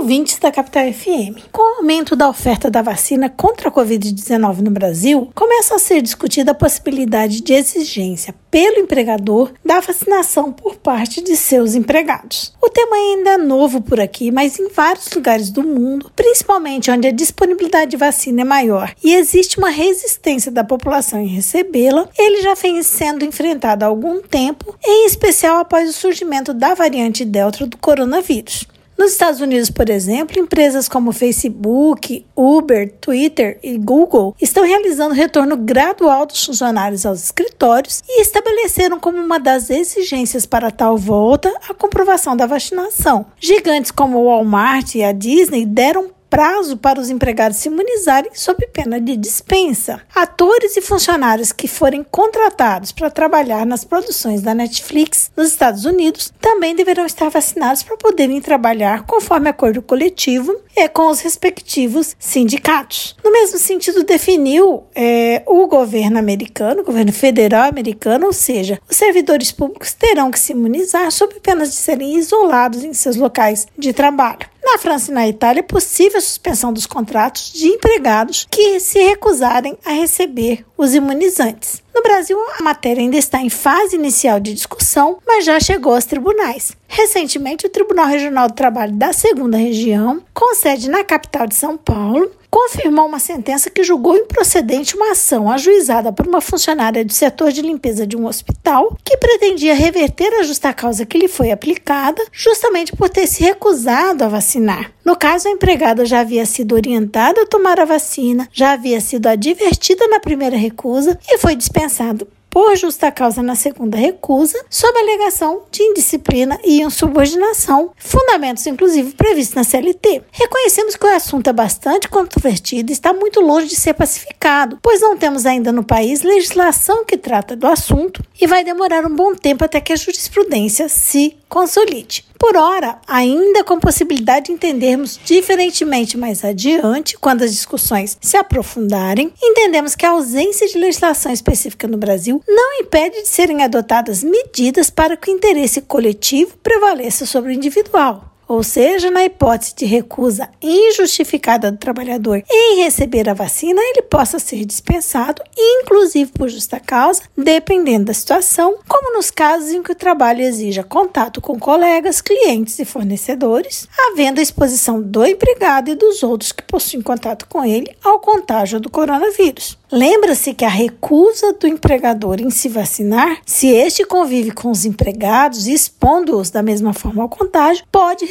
ouvintes da Capital FM. Com o aumento da oferta da vacina contra a Covid-19 no Brasil, começa a ser discutida a possibilidade de exigência pelo empregador da vacinação por parte de seus empregados. O tema ainda é novo por aqui, mas em vários lugares do mundo, principalmente onde a disponibilidade de vacina é maior e existe uma resistência da população em recebê-la, ele já vem sendo enfrentado há algum tempo, em especial após o surgimento da variante Delta do coronavírus. Nos Estados Unidos, por exemplo, empresas como Facebook, Uber, Twitter e Google estão realizando retorno gradual dos funcionários aos escritórios e estabeleceram como uma das exigências para tal volta a comprovação da vacinação. Gigantes como o Walmart e a Disney deram prazo para os empregados se imunizarem sob pena de dispensa. Atores e funcionários que forem contratados para trabalhar nas produções da Netflix nos Estados Unidos também deverão estar vacinados para poderem trabalhar conforme acordo coletivo e com os respectivos sindicatos. No mesmo sentido, definiu é, o governo americano, o governo federal americano, ou seja, os servidores públicos terão que se imunizar sob pena de serem isolados em seus locais de trabalho. Na França e na Itália é possível a suspensão dos contratos de empregados que se recusarem a receber os imunizantes. No Brasil, a matéria ainda está em fase inicial de discussão, mas já chegou aos tribunais. Recentemente, o Tribunal Regional do Trabalho da Segunda Região, com sede na capital de São Paulo, confirmou uma sentença que julgou improcedente uma ação ajuizada por uma funcionária do setor de limpeza de um hospital que pretendia reverter a justa causa que lhe foi aplicada, justamente por ter se recusado a vacinar. No caso, a empregada já havia sido orientada a tomar a vacina, já havia sido advertida na primeira recusa e foi dispensado por justa causa na segunda recusa, sob alegação de indisciplina e insubordinação, fundamentos inclusive previstos na CLT. Reconhecemos que o assunto é bastante controvertido e está muito longe de ser pacificado, pois não temos ainda no país legislação que trata do assunto e vai demorar um bom tempo até que a jurisprudência se consolide. Por ora, ainda com possibilidade de entendermos diferentemente mais adiante, quando as discussões se aprofundarem, entendemos que a ausência de legislação específica no Brasil não impede de serem adotadas medidas para que o interesse coletivo prevaleça sobre o individual ou seja, na hipótese de recusa injustificada do trabalhador em receber a vacina, ele possa ser dispensado, inclusive por justa causa, dependendo da situação, como nos casos em que o trabalho exija contato com colegas, clientes e fornecedores, havendo a exposição do empregado e dos outros que possuem contato com ele ao contágio do coronavírus. Lembra-se que a recusa do empregador em se vacinar, se este convive com os empregados, expondo-os da mesma forma ao contágio, pode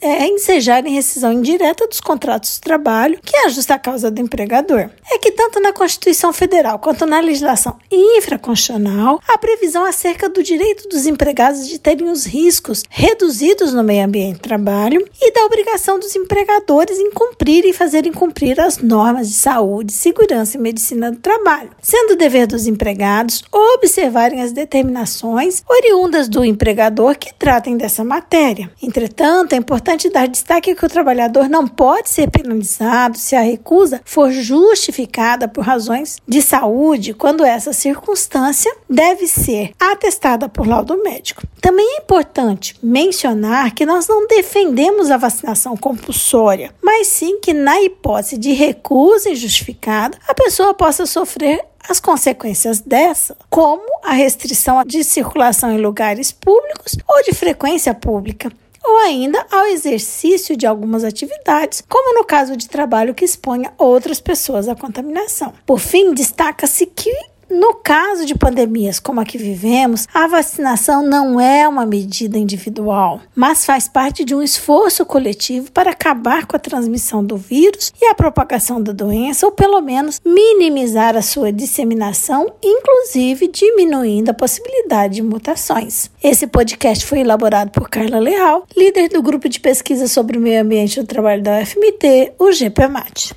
é, ensejar em rescisão indireta dos contratos de trabalho, que é a justa causa do empregador. É que tanto na Constituição Federal quanto na legislação infraconstitucional, há previsão acerca do direito dos empregados de terem os riscos reduzidos no meio ambiente de trabalho e da obrigação dos empregadores em cumprir e fazerem cumprir as normas de saúde, segurança e medicina do trabalho, sendo dever dos empregados observarem as determinações oriundas do empregador que tratem dessa matéria. Entretanto, é importante dar destaque que o trabalhador não pode ser penalizado se a recusa for justificada por razões de saúde, quando essa circunstância deve ser atestada por laudo médico. Também é importante mencionar que nós não defendemos a vacinação compulsória, mas sim que, na hipótese de recusa injustificada, a pessoa possa sofrer as consequências dessa, como a restrição de circulação em lugares públicos ou de frequência pública, ou ainda ao exercício de algumas atividades, como no caso de trabalho que exponha outras pessoas à contaminação. Por fim, destaca-se que no caso de pandemias como a que vivemos, a vacinação não é uma medida individual, mas faz parte de um esforço coletivo para acabar com a transmissão do vírus e a propagação da doença, ou pelo menos minimizar a sua disseminação, inclusive diminuindo a possibilidade de mutações. Esse podcast foi elaborado por Carla Leal, líder do grupo de pesquisa sobre o meio ambiente do trabalho da UFMT, o GPMAT.